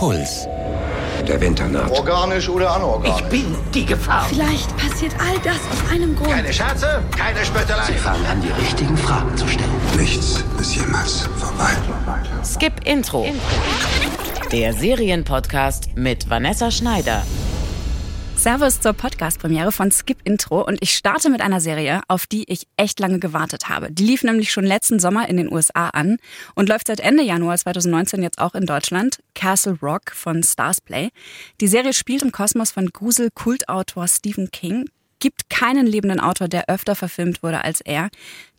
Puls. Der Winter naht. Organisch oder anorganisch? Ich bin die Gefahr. Vielleicht passiert all das aus einem Grund. Keine Scherze, keine Spöttelei. Sie fangen an, die richtigen Fragen zu stellen. Nichts ist jemals vorbei. Skip Intro. Der Serienpodcast mit Vanessa Schneider. Servus zur Podcast-Premiere von Skip Intro und ich starte mit einer Serie, auf die ich echt lange gewartet habe. Die lief nämlich schon letzten Sommer in den USA an und läuft seit Ende Januar 2019 jetzt auch in Deutschland. Castle Rock von Starsplay. Die Serie spielt im Kosmos von Grusel-Kultautor Stephen King, gibt keinen lebenden Autor, der öfter verfilmt wurde als er.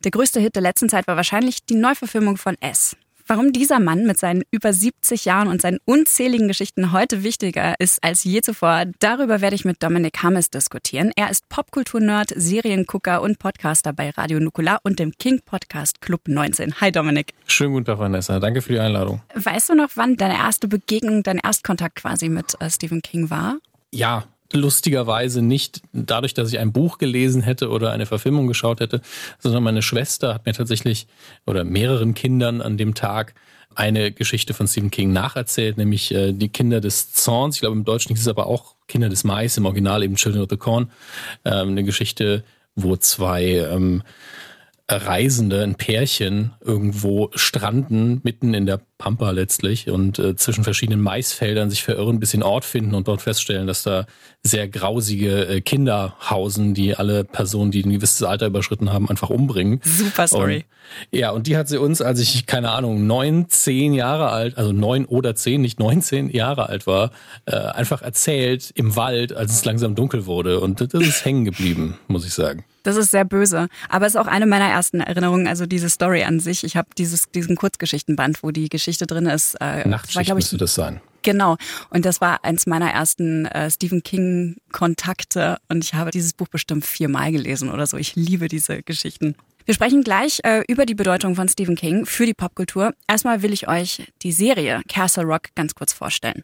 Der größte Hit der letzten Zeit war wahrscheinlich die Neuverfilmung von S. Warum dieser Mann mit seinen über 70 Jahren und seinen unzähligen Geschichten heute wichtiger ist als je zuvor, darüber werde ich mit Dominik Hammes diskutieren. Er ist Popkultur-Nerd, Seriengucker und Podcaster bei Radio Nukular und dem King Podcast Club 19. Hi Dominik. Schönen guten Tag, Vanessa. Danke für die Einladung. Weißt du noch, wann deine erste Begegnung, dein Erstkontakt quasi mit äh, Stephen King war? Ja, lustigerweise nicht dadurch, dass ich ein Buch gelesen hätte oder eine Verfilmung geschaut hätte, sondern meine Schwester hat mir tatsächlich oder mehreren Kindern an dem Tag eine Geschichte von Stephen King nacherzählt, nämlich äh, die Kinder des Zorns. Ich glaube, im Deutschen ist es aber auch Kinder des Mais, im Original eben Children of the Corn. Ähm, eine Geschichte, wo zwei ähm, Reisende, ein Pärchen, irgendwo stranden, mitten in der Pampa letztlich und äh, zwischen verschiedenen Maisfeldern sich verirren, bis einen Ort finden und dort feststellen, dass da sehr grausige äh, Kinder hausen, die alle Personen, die ein gewisses Alter überschritten haben, einfach umbringen. Super Story. Und, ja, und die hat sie uns, als ich, keine Ahnung, neun, zehn Jahre alt, also neun oder zehn, nicht neunzehn Jahre alt war, äh, einfach erzählt im Wald, als es langsam dunkel wurde. Und das ist hängen geblieben, muss ich sagen. Das ist sehr böse. Aber es ist auch eine meiner ersten Erinnerungen, also diese Story an sich. Ich habe dieses, diesen Kurzgeschichtenband, wo die Geschichte drin ist. Äh, Nachtschicht war, müsste das sein. Genau. Und das war eins meiner ersten äh, Stephen King-Kontakte. Und ich habe dieses Buch bestimmt viermal gelesen oder so. Ich liebe diese Geschichten. Wir sprechen gleich äh, über die Bedeutung von Stephen King für die Popkultur. Erstmal will ich euch die Serie Castle Rock ganz kurz vorstellen.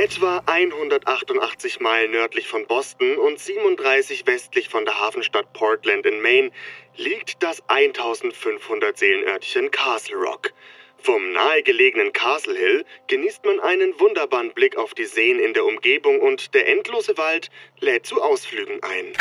Etwa 188 Meilen nördlich von Boston und 37 westlich von der Hafenstadt Portland in Maine liegt das 1500 Seelenörtchen Castle Rock. Vom nahegelegenen Castle Hill genießt man einen wunderbaren Blick auf die Seen in der Umgebung und der endlose Wald lädt zu Ausflügen ein.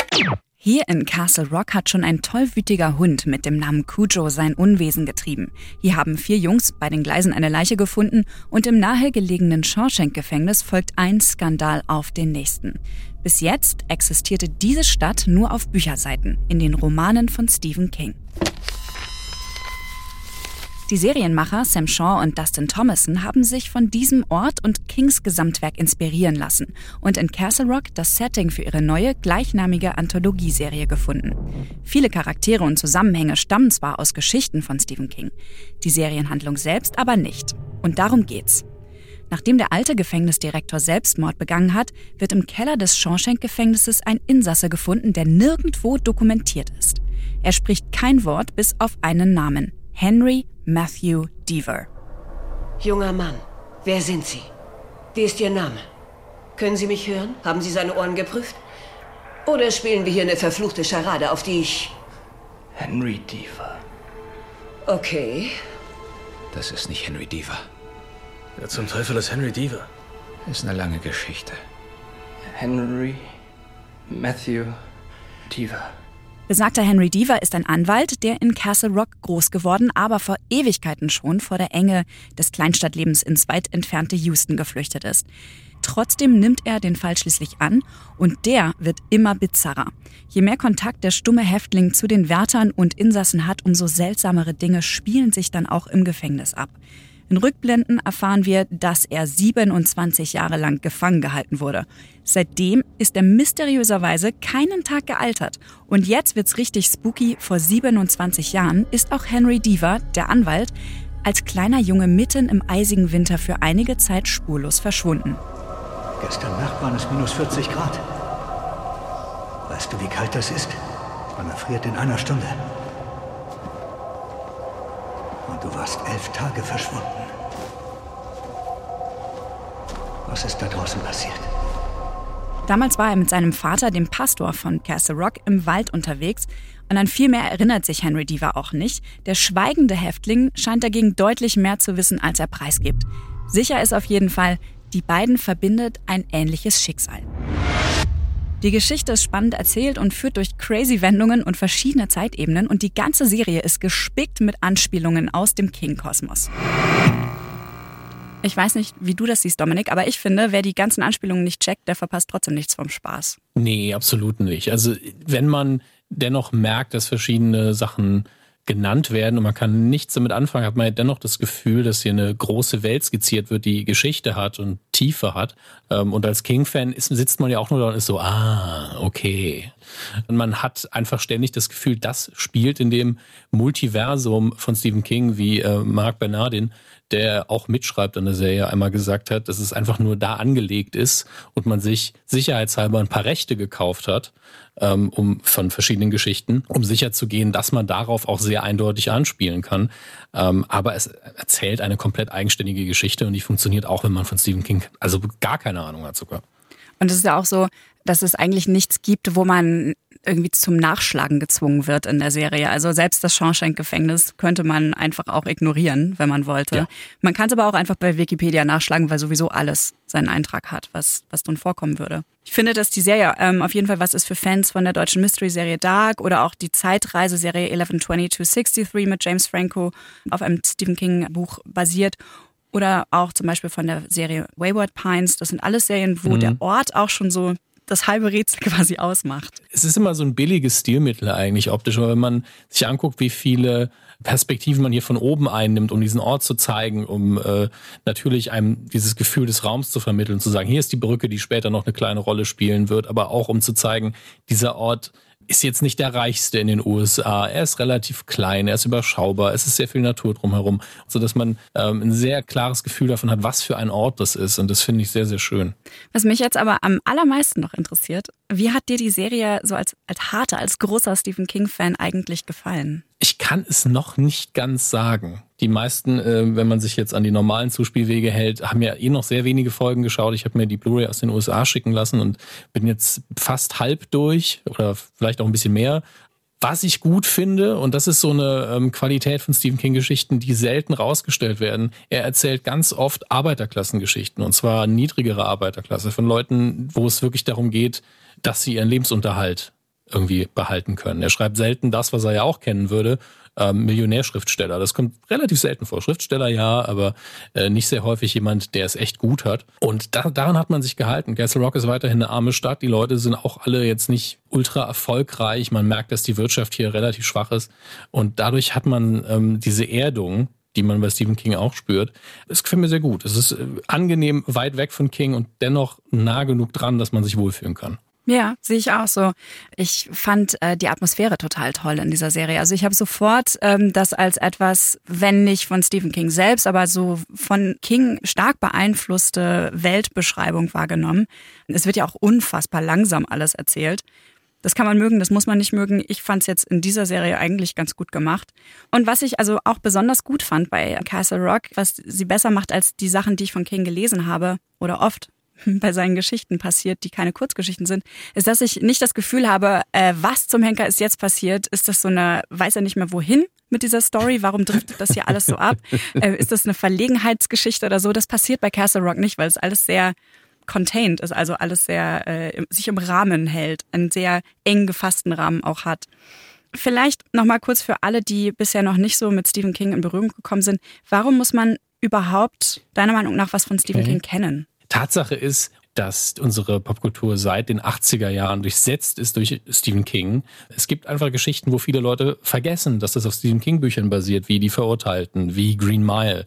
Hier in Castle Rock hat schon ein tollwütiger Hund mit dem Namen Cujo sein Unwesen getrieben. Hier haben vier Jungs bei den Gleisen eine Leiche gefunden und im nahegelegenen Shawshank-Gefängnis folgt ein Skandal auf den nächsten. Bis jetzt existierte diese Stadt nur auf Bücherseiten, in den Romanen von Stephen King. Die Serienmacher Sam Shaw und Dustin Thomason haben sich von diesem Ort und Kings Gesamtwerk inspirieren lassen und in Castle Rock das Setting für ihre neue gleichnamige Anthologieserie gefunden. Viele Charaktere und Zusammenhänge stammen zwar aus Geschichten von Stephen King, die Serienhandlung selbst aber nicht. Und darum geht's. Nachdem der alte Gefängnisdirektor Selbstmord begangen hat, wird im Keller des Shawshank-Gefängnisses ein Insasse gefunden, der nirgendwo dokumentiert ist. Er spricht kein Wort bis auf einen Namen. Henry Matthew Deaver. Junger Mann, wer sind Sie? Wie ist Ihr Name? Können Sie mich hören? Haben Sie seine Ohren geprüft? Oder spielen wir hier eine verfluchte Scharade, auf die ich... Henry Deaver. Okay. Das ist nicht Henry Deaver. Wer zum Teufel ist Henry Deaver? Ist eine lange Geschichte. Henry Matthew Deaver. Besagter Henry Deaver ist ein Anwalt, der in Castle Rock groß geworden, aber vor Ewigkeiten schon vor der Enge des Kleinstadtlebens ins weit entfernte Houston geflüchtet ist. Trotzdem nimmt er den Fall schließlich an und der wird immer bizarrer. Je mehr Kontakt der stumme Häftling zu den Wärtern und Insassen hat, umso seltsamere Dinge spielen sich dann auch im Gefängnis ab. In Rückblenden erfahren wir, dass er 27 Jahre lang gefangen gehalten wurde. Seitdem ist er mysteriöserweise keinen Tag gealtert. Und jetzt wird's richtig spooky. Vor 27 Jahren ist auch Henry Deaver, der Anwalt, als kleiner Junge mitten im eisigen Winter für einige Zeit spurlos verschwunden. Gestern Nacht waren es minus 40 Grad. Weißt du, wie kalt das ist? Man erfriert in einer Stunde. Du warst elf Tage verschwunden. Was ist da draußen passiert? Damals war er mit seinem Vater, dem Pastor von Castle Rock, im Wald unterwegs und an viel mehr erinnert sich Henry Deaver auch nicht. Der schweigende Häftling scheint dagegen deutlich mehr zu wissen, als er preisgibt. Sicher ist auf jeden Fall, die beiden verbindet ein ähnliches Schicksal. Die Geschichte ist spannend erzählt und führt durch crazy Wendungen und verschiedene Zeitebenen und die ganze Serie ist gespickt mit Anspielungen aus dem King-Kosmos. Ich weiß nicht, wie du das siehst, Dominik, aber ich finde, wer die ganzen Anspielungen nicht checkt, der verpasst trotzdem nichts vom Spaß. Nee, absolut nicht. Also wenn man dennoch merkt, dass verschiedene Sachen genannt werden und man kann nichts damit anfangen, hat man ja dennoch das Gefühl, dass hier eine große Welt skizziert wird, die Geschichte hat und Tiefe hat. Ähm, und als King-Fan sitzt man ja auch nur da und ist so, ah, okay. Und man hat einfach ständig das Gefühl, das spielt in dem Multiversum von Stephen King, wie äh, Mark Bernardin der auch mitschreibt an der Serie, einmal gesagt hat, dass es einfach nur da angelegt ist und man sich sicherheitshalber ein paar Rechte gekauft hat, ähm, um von verschiedenen Geschichten, um sicherzugehen, dass man darauf auch sehr eindeutig anspielen kann. Ähm, aber es erzählt eine komplett eigenständige Geschichte und die funktioniert auch, wenn man von Stephen King also gar keine Ahnung hat sogar. Und es ist ja auch so, dass es eigentlich nichts gibt, wo man irgendwie zum Nachschlagen gezwungen wird in der Serie. Also selbst das Shawshank-Gefängnis könnte man einfach auch ignorieren, wenn man wollte. Ja. Man kann es aber auch einfach bei Wikipedia nachschlagen, weil sowieso alles seinen Eintrag hat, was, was drin vorkommen würde. Ich finde, dass die Serie ähm, auf jeden Fall was ist für Fans von der deutschen Mystery-Serie Dark oder auch die Zeitreiseserie 112263 mit James Franco auf einem Stephen King-Buch basiert oder auch zum Beispiel von der Serie Wayward Pines. Das sind alles Serien, wo mhm. der Ort auch schon so das halbe Rätsel quasi ausmacht. Es ist immer so ein billiges Stilmittel eigentlich optisch, aber wenn man sich anguckt, wie viele Perspektiven man hier von oben einnimmt, um diesen Ort zu zeigen, um äh, natürlich einem dieses Gefühl des Raums zu vermitteln, zu sagen, hier ist die Brücke, die später noch eine kleine Rolle spielen wird, aber auch um zu zeigen, dieser Ort ist jetzt nicht der reichste in den USA. Er ist relativ klein, er ist überschaubar, es ist sehr viel Natur drumherum, so dass man ähm, ein sehr klares Gefühl davon hat, was für ein Ort das ist. Und das finde ich sehr, sehr schön. Was mich jetzt aber am allermeisten noch interessiert, wie hat dir die Serie so als, als harter, als großer Stephen King-Fan eigentlich gefallen? Ich kann es noch nicht ganz sagen. Die meisten, äh, wenn man sich jetzt an die normalen Zuspielwege hält, haben ja eh noch sehr wenige Folgen geschaut. Ich habe mir die Blu-ray aus den USA schicken lassen und bin jetzt fast halb durch oder vielleicht auch ein bisschen mehr. Was ich gut finde, und das ist so eine ähm, Qualität von Stephen King-Geschichten, die selten rausgestellt werden, er erzählt ganz oft Arbeiterklassengeschichten, und zwar niedrigere Arbeiterklasse, von Leuten, wo es wirklich darum geht, dass sie ihren Lebensunterhalt irgendwie behalten können. Er schreibt selten das, was er ja auch kennen würde, ähm, Millionärschriftsteller. Das kommt relativ selten vor. Schriftsteller ja, aber äh, nicht sehr häufig jemand, der es echt gut hat. Und da, daran hat man sich gehalten. Castle Rock ist weiterhin eine arme Stadt. Die Leute sind auch alle jetzt nicht ultra erfolgreich. Man merkt, dass die Wirtschaft hier relativ schwach ist. Und dadurch hat man ähm, diese Erdung, die man bei Stephen King auch spürt. Es gefällt mir sehr gut. Es ist äh, angenehm weit weg von King und dennoch nah genug dran, dass man sich wohlfühlen kann. Ja, sehe ich auch so. Ich fand äh, die Atmosphäre total toll in dieser Serie. Also ich habe sofort ähm, das als etwas, wenn nicht von Stephen King selbst, aber so von King stark beeinflusste Weltbeschreibung wahrgenommen. Es wird ja auch unfassbar langsam alles erzählt. Das kann man mögen, das muss man nicht mögen. Ich fand es jetzt in dieser Serie eigentlich ganz gut gemacht. Und was ich also auch besonders gut fand bei Castle Rock, was sie besser macht als die Sachen, die ich von King gelesen habe oder oft bei seinen Geschichten passiert, die keine Kurzgeschichten sind, ist, dass ich nicht das Gefühl habe, äh, was zum Henker ist jetzt passiert? Ist das so eine, weiß er nicht mehr wohin mit dieser Story? Warum driftet das hier alles so ab? Äh, ist das eine Verlegenheitsgeschichte oder so? Das passiert bei Castle Rock nicht, weil es alles sehr contained ist, also alles sehr äh, sich im Rahmen hält, einen sehr eng gefassten Rahmen auch hat. Vielleicht nochmal kurz für alle, die bisher noch nicht so mit Stephen King in Berührung gekommen sind. Warum muss man überhaupt deiner Meinung nach was von Stephen okay. King kennen? Tatsache ist, dass unsere Popkultur seit den 80er Jahren durchsetzt ist durch Stephen King. Es gibt einfach Geschichten, wo viele Leute vergessen, dass das auf Stephen King Büchern basiert, wie Die Verurteilten, wie Green Mile,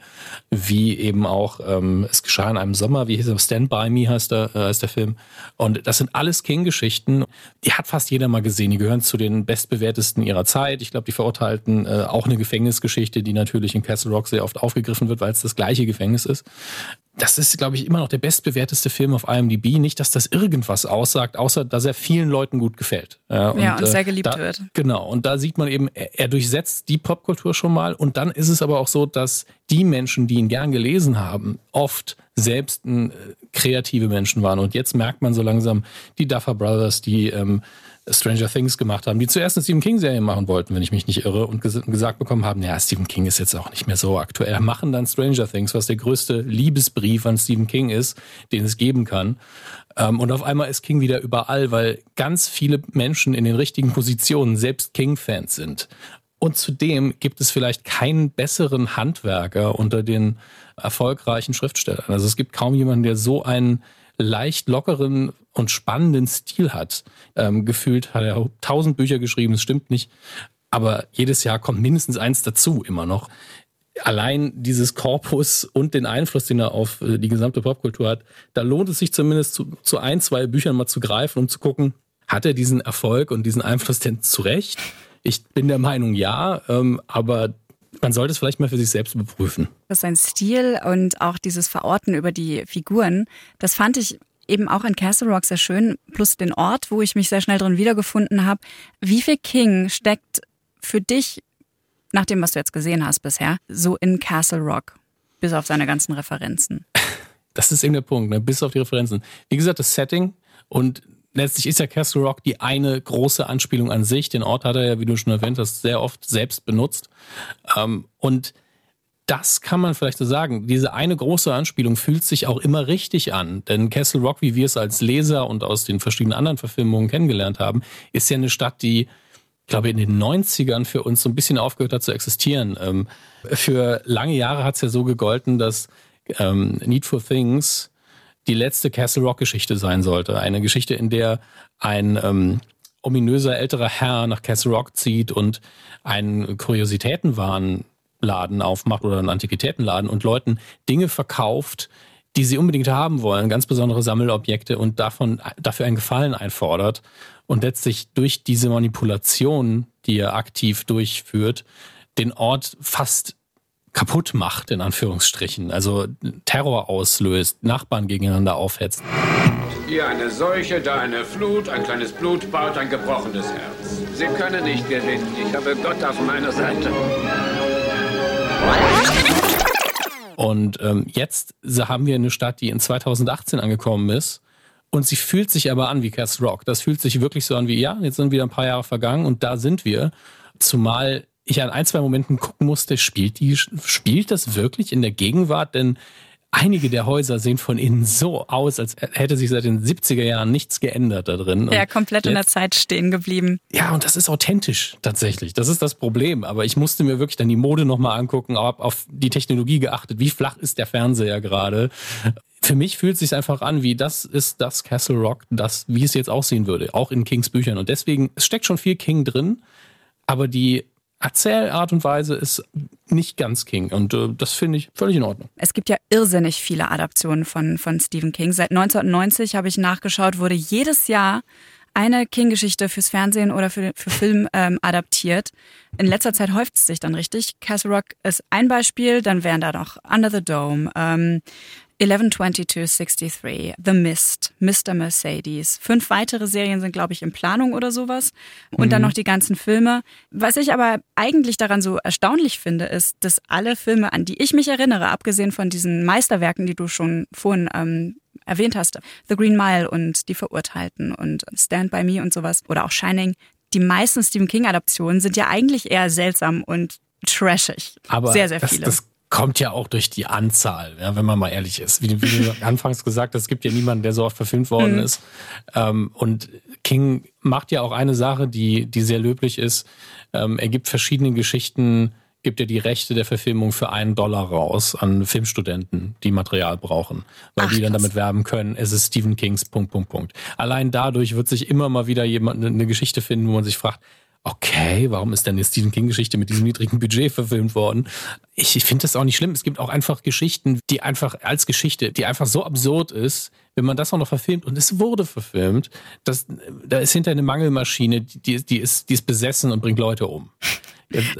wie eben auch ähm, Es geschah in einem Sommer, wie hieß er, Stand By Me heißt der, äh, heißt der Film. Und das sind alles King-Geschichten. Die hat fast jeder mal gesehen. Die gehören zu den bestbewertesten ihrer Zeit. Ich glaube, Die Verurteilten, äh, auch eine Gefängnisgeschichte, die natürlich in Castle Rock sehr oft aufgegriffen wird, weil es das gleiche Gefängnis ist das ist, glaube ich, immer noch der bestbewerteste Film auf IMDb. Nicht, dass das irgendwas aussagt, außer dass er vielen Leuten gut gefällt. Ja, und, und sehr geliebt da, wird. Genau. Und da sieht man eben, er, er durchsetzt die Popkultur schon mal. Und dann ist es aber auch so, dass die Menschen, die ihn gern gelesen haben, oft selbst äh, kreative Menschen waren. Und jetzt merkt man so langsam die Duffer Brothers, die ähm, Stranger Things gemacht haben, die zuerst eine Stephen King-Serie machen wollten, wenn ich mich nicht irre, und ges gesagt bekommen haben, ja, Stephen King ist jetzt auch nicht mehr so aktuell, machen dann Stranger Things, was der größte Liebesbrief an Stephen King ist, den es geben kann. Ähm, und auf einmal ist King wieder überall, weil ganz viele Menschen in den richtigen Positionen selbst King-Fans sind. Und zudem gibt es vielleicht keinen besseren Handwerker unter den erfolgreichen Schriftstellern. Also es gibt kaum jemanden, der so einen leicht lockeren und spannenden Stil hat. Ähm, gefühlt hat er tausend Bücher geschrieben, es stimmt nicht. Aber jedes Jahr kommt mindestens eins dazu, immer noch. Allein dieses Korpus und den Einfluss, den er auf äh, die gesamte Popkultur hat, da lohnt es sich zumindest zu, zu ein, zwei Büchern mal zu greifen, um zu gucken, hat er diesen Erfolg und diesen Einfluss denn zurecht? Ich bin der Meinung, ja, ähm, aber man sollte es vielleicht mal für sich selbst überprüfen. Das sein Stil und auch dieses Verorten über die Figuren, das fand ich eben auch in Castle Rock sehr schön, plus den Ort, wo ich mich sehr schnell drin wiedergefunden habe. Wie viel King steckt für dich, nach dem, was du jetzt gesehen hast bisher, so in Castle Rock, bis auf seine ganzen Referenzen? Das ist eben der Punkt, ne? bis auf die Referenzen. Wie gesagt, das Setting und letztlich ist ja Castle Rock die eine große Anspielung an sich. Den Ort hat er ja, wie du schon erwähnt hast, sehr oft selbst benutzt. Ähm, und das kann man vielleicht so sagen. Diese eine große Anspielung fühlt sich auch immer richtig an. Denn Castle Rock, wie wir es als Leser und aus den verschiedenen anderen Verfilmungen kennengelernt haben, ist ja eine Stadt, die, ich glaube, in den 90ern für uns so ein bisschen aufgehört hat zu existieren. Ähm, für lange Jahre hat es ja so gegolten, dass ähm, Need for Things die letzte Castle Rock Geschichte sein sollte. Eine Geschichte, in der ein ähm, ominöser älterer Herr nach Castle Rock zieht und einen Kuriositätenwahn Laden aufmacht oder einen Antiquitätenladen und Leuten Dinge verkauft, die sie unbedingt haben wollen, ganz besondere Sammelobjekte und davon, dafür einen Gefallen einfordert und letztlich durch diese Manipulation, die er aktiv durchführt, den Ort fast kaputt macht, in Anführungsstrichen. Also Terror auslöst, Nachbarn gegeneinander aufhetzt. Hier eine Seuche, da eine Flut, ein kleines Blutbad, ein gebrochenes Herz. Sie können nicht gewinnen. Ich habe Gott auf meiner Seite. Und ähm, jetzt haben wir eine Stadt, die in 2018 angekommen ist. Und sie fühlt sich aber an wie Castle Rock. Das fühlt sich wirklich so an wie, ja, jetzt sind wieder ein paar Jahre vergangen und da sind wir. Zumal ich an ein, zwei Momenten gucken musste, spielt die, spielt das wirklich in der Gegenwart? Denn einige der Häuser sehen von innen so aus, als hätte sich seit den 70er Jahren nichts geändert da drin. Ja, komplett in der Zeit stehen geblieben. Ja, und das ist authentisch tatsächlich. Das ist das Problem. Aber ich musste mir wirklich dann die Mode nochmal angucken, habe auf die Technologie geachtet. Wie flach ist der Fernseher gerade? Für mich fühlt es sich einfach an, wie das ist das Castle Rock, das, wie es jetzt aussehen würde, auch in Kings Büchern. Und deswegen, es steckt schon viel King drin, aber die Erzählart und Weise ist nicht ganz King und äh, das finde ich völlig in Ordnung. Es gibt ja irrsinnig viele Adaptionen von, von Stephen King. Seit 1990 habe ich nachgeschaut, wurde jedes Jahr eine King-Geschichte fürs Fernsehen oder für, für Film ähm, adaptiert. In letzter Zeit häuft es sich dann richtig. Castle Rock ist ein Beispiel, dann wären da noch Under the Dome, ähm, 112263, The Mist, Mr. Mercedes. Fünf weitere Serien sind, glaube ich, in Planung oder sowas. Und mhm. dann noch die ganzen Filme. Was ich aber eigentlich daran so erstaunlich finde, ist, dass alle Filme, an die ich mich erinnere, abgesehen von diesen Meisterwerken, die du schon vorhin ähm, erwähnt hast, The Green Mile und Die Verurteilten und Stand By Me und sowas oder auch Shining, die meisten Stephen King-Adaptionen sind ja eigentlich eher seltsam und trashig. Aber sehr, sehr viele. Das, das kommt ja auch durch die Anzahl, ja, wenn man mal ehrlich ist. Wie, wie du anfangs gesagt hast, es gibt ja niemanden, der so oft verfilmt worden mhm. ist. Ähm, und King macht ja auch eine Sache, die, die sehr löblich ist. Ähm, er gibt verschiedene Geschichten, gibt er die Rechte der Verfilmung für einen Dollar raus an Filmstudenten, die Material brauchen, weil Ach, die dann damit werben können, es ist Stephen Kings Punkt, Punkt, Punkt. Allein dadurch wird sich immer mal wieder jemand eine Geschichte finden, wo man sich fragt, okay, warum ist denn die Stephen King-Geschichte mit diesem niedrigen Budget verfilmt worden? Ich, ich finde das auch nicht schlimm. Es gibt auch einfach Geschichten, die einfach als Geschichte, die einfach so absurd ist, wenn man das auch noch verfilmt und es wurde verfilmt, das, da ist hinter eine Mangelmaschine, die, die, ist, die ist besessen und bringt Leute um.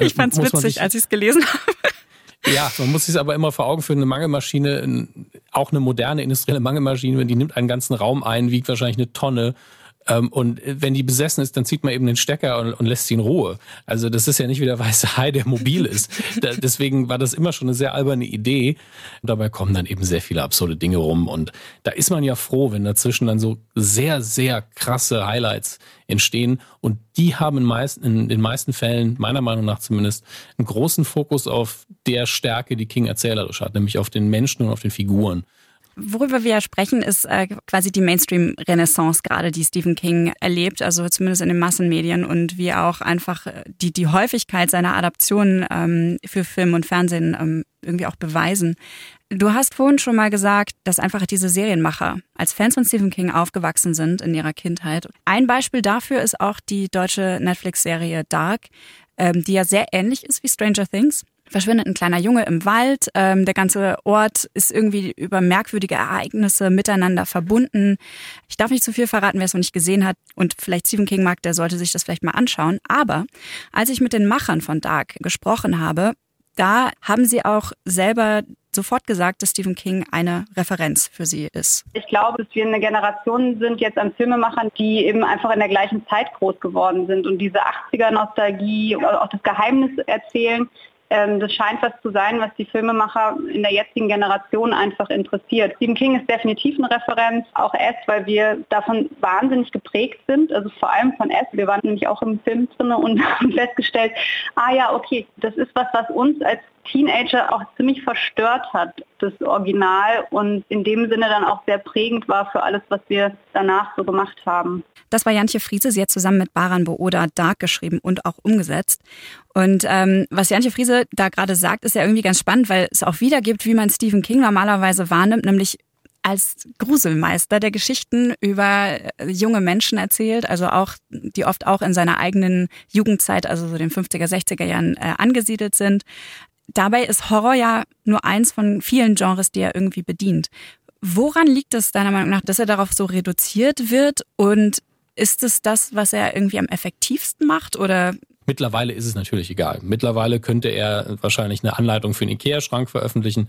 Ich fand's witzig, sich, als ich es gelesen habe. Ja, man muss sich aber immer vor Augen führen, eine Mangelmaschine, auch eine moderne industrielle Mangelmaschine, die nimmt einen ganzen Raum ein, wiegt wahrscheinlich eine Tonne und wenn die besessen ist, dann zieht man eben den Stecker und, und, lässt sie in Ruhe. Also das ist ja nicht wie der weiße Hai, der mobil ist. Da, deswegen war das immer schon eine sehr alberne Idee. Und dabei kommen dann eben sehr viele absurde Dinge rum. Und da ist man ja froh, wenn dazwischen dann so sehr, sehr krasse Highlights entstehen. Und die haben in, meisten, in den meisten Fällen, meiner Meinung nach zumindest, einen großen Fokus auf der Stärke, die King erzählerisch hat, nämlich auf den Menschen und auf den Figuren. Worüber wir sprechen, ist äh, quasi die Mainstream-Renaissance gerade, die Stephen King erlebt, also zumindest in den Massenmedien und wie auch einfach äh, die, die Häufigkeit seiner Adaptionen ähm, für Film und Fernsehen ähm, irgendwie auch beweisen. Du hast vorhin schon mal gesagt, dass einfach diese Serienmacher als Fans von Stephen King aufgewachsen sind in ihrer Kindheit. Ein Beispiel dafür ist auch die deutsche Netflix-Serie Dark, ähm, die ja sehr ähnlich ist wie Stranger Things verschwindet ein kleiner Junge im Wald. Ähm, der ganze Ort ist irgendwie über merkwürdige Ereignisse miteinander verbunden. Ich darf nicht zu viel verraten, wer es noch nicht gesehen hat und vielleicht Stephen King mag, der sollte sich das vielleicht mal anschauen. Aber als ich mit den Machern von Dark gesprochen habe, da haben sie auch selber sofort gesagt, dass Stephen King eine Referenz für sie ist. Ich glaube, dass wir eine Generation sind jetzt an Filmemachern, die eben einfach in der gleichen Zeit groß geworden sind und diese 80er-Nostalgie, auch das Geheimnis erzählen, das scheint was zu sein, was die Filmemacher in der jetzigen Generation einfach interessiert. Stephen King ist definitiv eine Referenz, auch S, weil wir davon wahnsinnig geprägt sind, also vor allem von S. Wir waren nämlich auch im Film drin und haben festgestellt, ah ja, okay, das ist was, was uns als Teenager auch ziemlich verstört hat, das Original und in dem Sinne dann auch sehr prägend war für alles, was wir danach so gemacht haben. Das war Jantje Friese. Sie hat zusammen mit Baran Booda Dark geschrieben und auch umgesetzt. Und ähm, was Jantje Friese da gerade sagt, ist ja irgendwie ganz spannend, weil es auch wiedergibt, wie man Stephen King normalerweise wahrnimmt, nämlich als Gruselmeister, der Geschichten über äh, junge Menschen erzählt, also auch, die oft auch in seiner eigenen Jugendzeit, also so den 50er, 60er Jahren äh, angesiedelt sind. Dabei ist Horror ja nur eins von vielen Genres, die er irgendwie bedient. Woran liegt es deiner Meinung nach, dass er darauf so reduziert wird? Und ist es das, was er irgendwie am effektivsten macht? Oder Mittlerweile ist es natürlich egal. Mittlerweile könnte er wahrscheinlich eine Anleitung für einen Ikea-Schrank veröffentlichen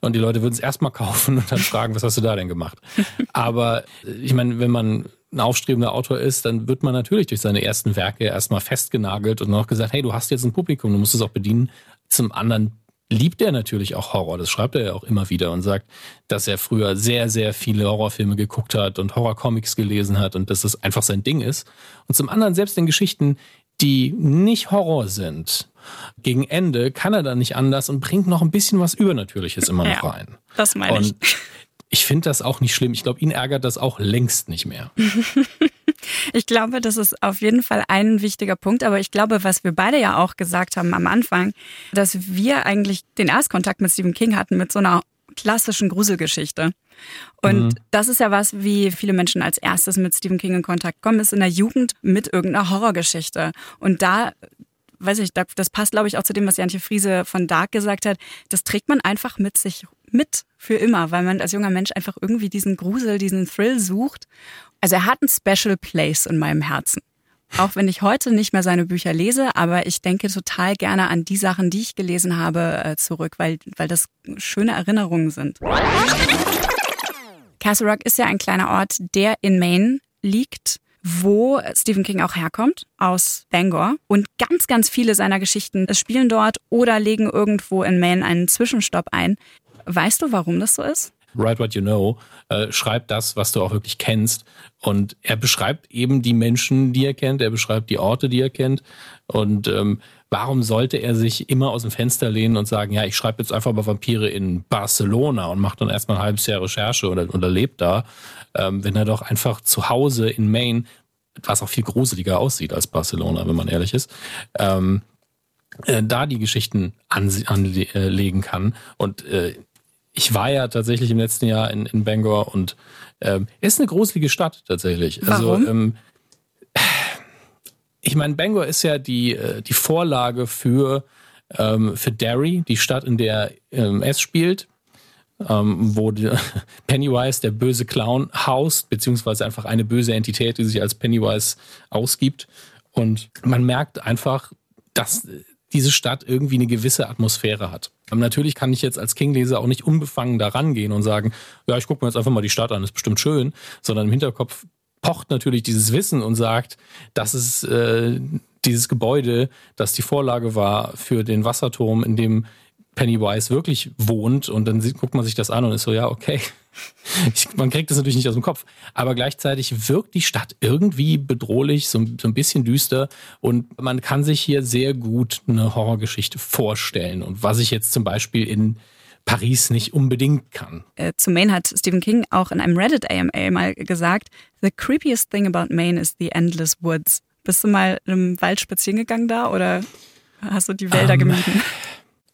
und die Leute würden es erstmal kaufen und dann fragen, was hast du da denn gemacht? Aber ich meine, wenn man ein aufstrebender Autor ist, dann wird man natürlich durch seine ersten Werke erstmal festgenagelt und noch gesagt, hey, du hast jetzt ein Publikum, du musst es auch bedienen. Zum anderen liebt er natürlich auch Horror. Das schreibt er ja auch immer wieder und sagt, dass er früher sehr, sehr viele Horrorfilme geguckt hat und Horrorcomics gelesen hat und dass das einfach sein Ding ist. Und zum anderen, selbst in Geschichten, die nicht Horror sind, gegen Ende kann er dann nicht anders und bringt noch ein bisschen was Übernatürliches immer noch ja, rein. Das meine ich. Und ich finde das auch nicht schlimm. Ich glaube, ihn ärgert das auch längst nicht mehr. Ich glaube, das ist auf jeden Fall ein wichtiger Punkt. Aber ich glaube, was wir beide ja auch gesagt haben am Anfang, dass wir eigentlich den Erstkontakt mit Stephen King hatten mit so einer klassischen Gruselgeschichte. Und mhm. das ist ja was, wie viele Menschen als erstes mit Stephen King in Kontakt kommen, ist in der Jugend mit irgendeiner Horrorgeschichte. Und da weiß ich, das passt, glaube ich, auch zu dem, was Jantje Friese von Dark gesagt hat. Das trägt man einfach mit sich mit für immer, weil man als junger Mensch einfach irgendwie diesen Grusel, diesen Thrill sucht. Also er hat einen Special Place in meinem Herzen. Auch wenn ich heute nicht mehr seine Bücher lese, aber ich denke total gerne an die Sachen, die ich gelesen habe, äh, zurück, weil, weil das schöne Erinnerungen sind. Castle Rock ist ja ein kleiner Ort, der in Maine liegt, wo Stephen King auch herkommt, aus Bangor. Und ganz, ganz viele seiner Geschichten spielen dort oder legen irgendwo in Maine einen Zwischenstopp ein. Weißt du, warum das so ist? Write What You Know, äh, schreibt das, was du auch wirklich kennst. Und er beschreibt eben die Menschen, die er kennt, er beschreibt die Orte, die er kennt. Und ähm, warum sollte er sich immer aus dem Fenster lehnen und sagen, ja, ich schreibe jetzt einfach über Vampire in Barcelona und mache dann erstmal ein halbes Jahr Recherche oder, oder lebt da, ähm, wenn er doch einfach zu Hause in Maine, was auch viel gruseliger aussieht als Barcelona, wenn man ehrlich ist, ähm, äh, da die Geschichten anlegen kann. Und äh, ich war ja tatsächlich im letzten Jahr in, in Bangor und ähm, ist eine gruselige Stadt tatsächlich. Also, Warum? Also ähm, ich meine, Bangor ist ja die, äh, die Vorlage für, ähm, für Derry, die Stadt, in der ähm, es spielt, ähm, wo die, Pennywise, der böse Clown, haust, beziehungsweise einfach eine böse Entität, die sich als Pennywise ausgibt. Und man merkt einfach, dass diese Stadt irgendwie eine gewisse Atmosphäre hat. Aber natürlich kann ich jetzt als King-Leser auch nicht unbefangen da rangehen und sagen, ja, ich gucke mir jetzt einfach mal die Stadt an, ist bestimmt schön, sondern im Hinterkopf pocht natürlich dieses Wissen und sagt, das ist äh, dieses Gebäude, das die Vorlage war für den Wasserturm, in dem Pennywise wirklich wohnt. Und dann sieht, guckt man sich das an und ist so, ja, okay. Ich, man kriegt das natürlich nicht aus dem Kopf. Aber gleichzeitig wirkt die Stadt irgendwie bedrohlich, so, so ein bisschen düster. Und man kann sich hier sehr gut eine Horrorgeschichte vorstellen. Und was ich jetzt zum Beispiel in Paris nicht unbedingt kann. Äh, zu Maine hat Stephen King auch in einem Reddit AMA mal gesagt, The creepiest thing about Maine is the endless woods. Bist du mal im Wald spazieren gegangen da oder hast du die Wälder ähm, gemieden?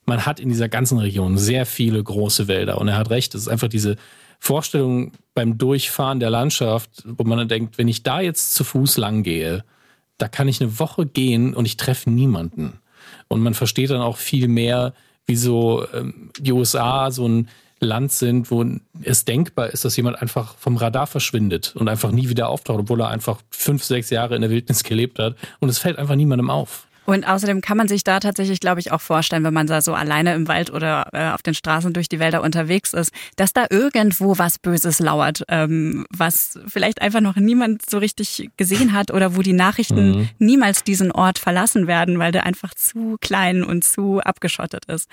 Man hat in dieser ganzen Region sehr viele große Wälder und er hat recht, es ist einfach diese Vorstellung beim Durchfahren der Landschaft, wo man dann denkt, wenn ich da jetzt zu Fuß lang gehe, da kann ich eine Woche gehen und ich treffe niemanden. Und man versteht dann auch viel mehr, wie so ähm, die USA so ein Land sind, wo es denkbar ist, dass jemand einfach vom Radar verschwindet und einfach nie wieder auftaucht, obwohl er einfach fünf, sechs Jahre in der Wildnis gelebt hat. Und es fällt einfach niemandem auf. Und außerdem kann man sich da tatsächlich, glaube ich, auch vorstellen, wenn man da so alleine im Wald oder äh, auf den Straßen durch die Wälder unterwegs ist, dass da irgendwo was Böses lauert, ähm, was vielleicht einfach noch niemand so richtig gesehen hat oder wo die Nachrichten mhm. niemals diesen Ort verlassen werden, weil der einfach zu klein und zu abgeschottet ist.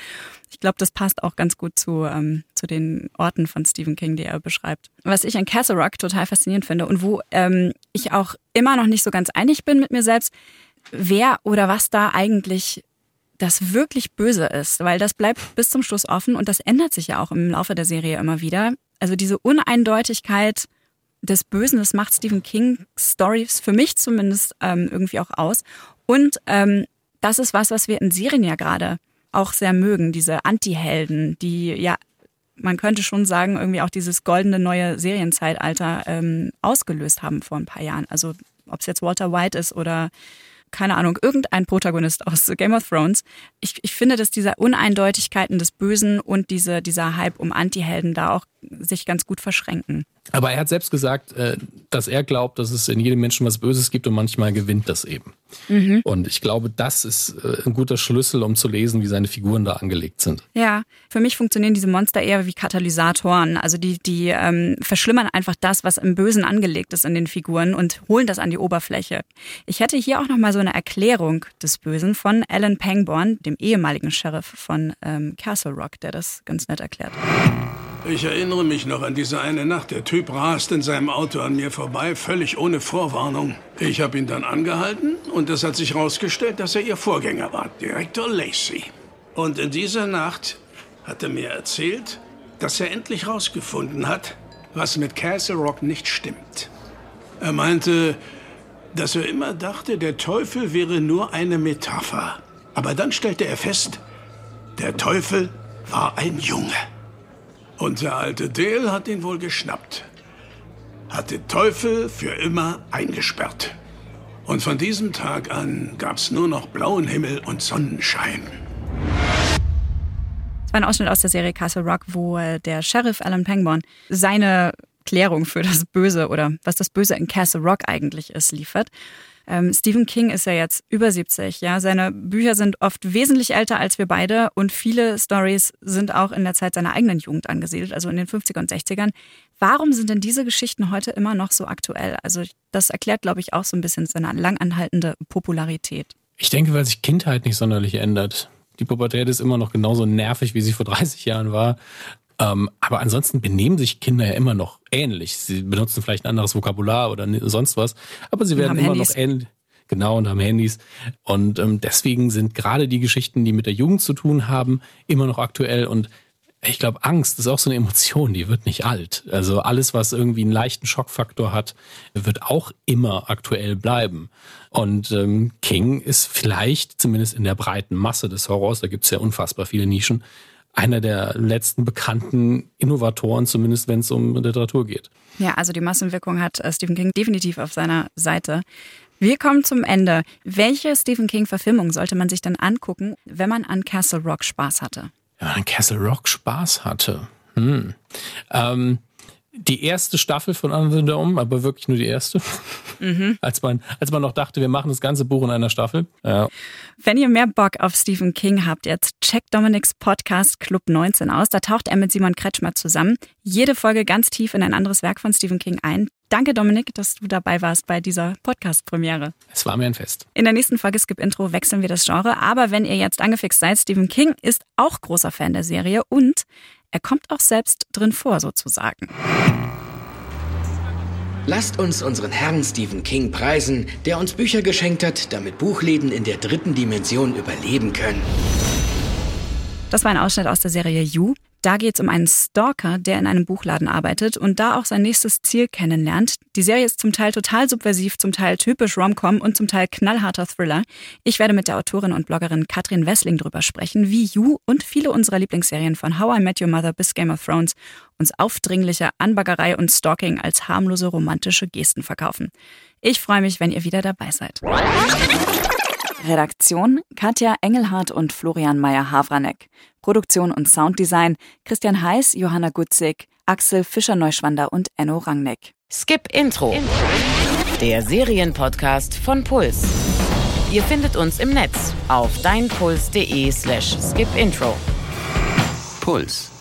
Ich glaube, das passt auch ganz gut zu, ähm, zu den Orten von Stephen King, die er beschreibt. Was ich an Castle Rock total faszinierend finde und wo ähm, ich auch immer noch nicht so ganz einig bin mit mir selbst, wer oder was da eigentlich das wirklich Böse ist, weil das bleibt bis zum Schluss offen und das ändert sich ja auch im Laufe der Serie immer wieder. Also diese Uneindeutigkeit des Bösen, das macht Stephen King Stories für mich zumindest ähm, irgendwie auch aus. Und ähm, das ist was, was wir in Serien ja gerade auch sehr mögen, diese Anti-Helden, die ja, man könnte schon sagen, irgendwie auch dieses goldene neue Serienzeitalter ähm, ausgelöst haben vor ein paar Jahren. Also ob es jetzt Walter White ist oder keine Ahnung, irgendein Protagonist aus Game of Thrones. Ich, ich finde, dass diese Uneindeutigkeiten des Bösen und diese, dieser Hype um Anti-Helden da auch sich ganz gut verschränken. Aber er hat selbst gesagt, äh, dass er glaubt, dass es in jedem Menschen was Böses gibt und manchmal gewinnt das eben. Mhm. Und ich glaube, das ist äh, ein guter Schlüssel, um zu lesen, wie seine Figuren da angelegt sind. Ja, für mich funktionieren diese Monster eher wie Katalysatoren. Also die, die ähm, verschlimmern einfach das, was im Bösen angelegt ist in den Figuren und holen das an die Oberfläche. Ich hätte hier auch nochmal so eine Erklärung des Bösen von Alan Pangborn, dem ehemaligen Sheriff von ähm, Castle Rock, der das ganz nett erklärt. Ich erinnere mich noch an diese eine Nacht. Der Typ rast in seinem Auto an mir vorbei, völlig ohne Vorwarnung. Ich habe ihn dann angehalten und es hat sich herausgestellt, dass er ihr Vorgänger war, Direktor Lacey. Und in dieser Nacht hat er mir erzählt, dass er endlich herausgefunden hat, was mit Castle Rock nicht stimmt. Er meinte, dass er immer dachte, der Teufel wäre nur eine Metapher. Aber dann stellte er fest, der Teufel war ein Junge. Und der alte Dale hat ihn wohl geschnappt. Hat den Teufel für immer eingesperrt. Und von diesem Tag an gab's nur noch blauen Himmel und Sonnenschein. Das war ein Ausschnitt aus der Serie Castle Rock, wo äh, der Sheriff Alan Pangborn seine Klärung für das Böse oder was das Böse in Castle Rock eigentlich ist, liefert. Ähm, Stephen King ist ja jetzt über 70, ja. Seine Bücher sind oft wesentlich älter als wir beide und viele Stories sind auch in der Zeit seiner eigenen Jugend angesiedelt, also in den 50er und 60ern. Warum sind denn diese Geschichten heute immer noch so aktuell? Also das erklärt, glaube ich, auch so ein bisschen seine langanhaltende Popularität. Ich denke, weil sich Kindheit nicht sonderlich ändert. Die Pubertät ist immer noch genauso nervig, wie sie vor 30 Jahren war. Ähm, aber ansonsten benehmen sich Kinder ja immer noch ähnlich. Sie benutzen vielleicht ein anderes Vokabular oder sonst was, aber sie werden immer Handys. noch ähnlich. Genau, und haben Handys. Und ähm, deswegen sind gerade die Geschichten, die mit der Jugend zu tun haben, immer noch aktuell. Und ich glaube, Angst ist auch so eine Emotion, die wird nicht alt. Also alles, was irgendwie einen leichten Schockfaktor hat, wird auch immer aktuell bleiben. Und ähm, King ist vielleicht, zumindest in der breiten Masse des Horrors, da gibt es ja unfassbar viele Nischen, einer der letzten bekannten Innovatoren, zumindest wenn es um Literatur geht. Ja, also die Massenwirkung hat äh, Stephen King definitiv auf seiner Seite. Wir kommen zum Ende. Welche Stephen King-Verfilmung sollte man sich denn angucken, wenn man an Castle Rock Spaß hatte? Wenn man an Castle Rock Spaß hatte. Hm. Ähm, die erste Staffel von Under the Dome, aber wirklich nur die erste. Mhm. Als, man, als man noch dachte, wir machen das ganze Buch in einer Staffel. Ja. Wenn ihr mehr Bock auf Stephen King habt, jetzt checkt Dominics Podcast Club 19 aus. Da taucht er mit Simon Kretschmer zusammen. Jede Folge ganz tief in ein anderes Werk von Stephen King ein. Danke, Dominik, dass du dabei warst bei dieser Podcast-Premiere. Es war mir ein Fest. In der nächsten Folge Skip Intro wechseln wir das Genre. Aber wenn ihr jetzt angefixt seid, Stephen King ist auch großer Fan der Serie und er kommt auch selbst drin vor, sozusagen. Lasst uns unseren Herrn Stephen King preisen, der uns Bücher geschenkt hat, damit Buchläden in der dritten Dimension überleben können. Das war ein Ausschnitt aus der Serie You. Da geht es um einen Stalker, der in einem Buchladen arbeitet und da auch sein nächstes Ziel kennenlernt. Die Serie ist zum Teil total subversiv, zum Teil typisch Romcom und zum Teil knallharter Thriller. Ich werde mit der Autorin und Bloggerin Katrin Wessling drüber sprechen, wie You und viele unserer Lieblingsserien von How I Met Your Mother bis Game of Thrones uns aufdringliche Anbaggerei und Stalking als harmlose romantische Gesten verkaufen. Ich freue mich, wenn ihr wieder dabei seid. Redaktion Katja Engelhardt und Florian Meyer-Havranek. Produktion und Sounddesign Christian Heiß, Johanna Gutzig, Axel Fischer-Neuschwander und Enno Rangnick. Skip Intro. Der Serienpodcast von Puls. Ihr findet uns im Netz auf deinpuls.de slash skipintro. Puls.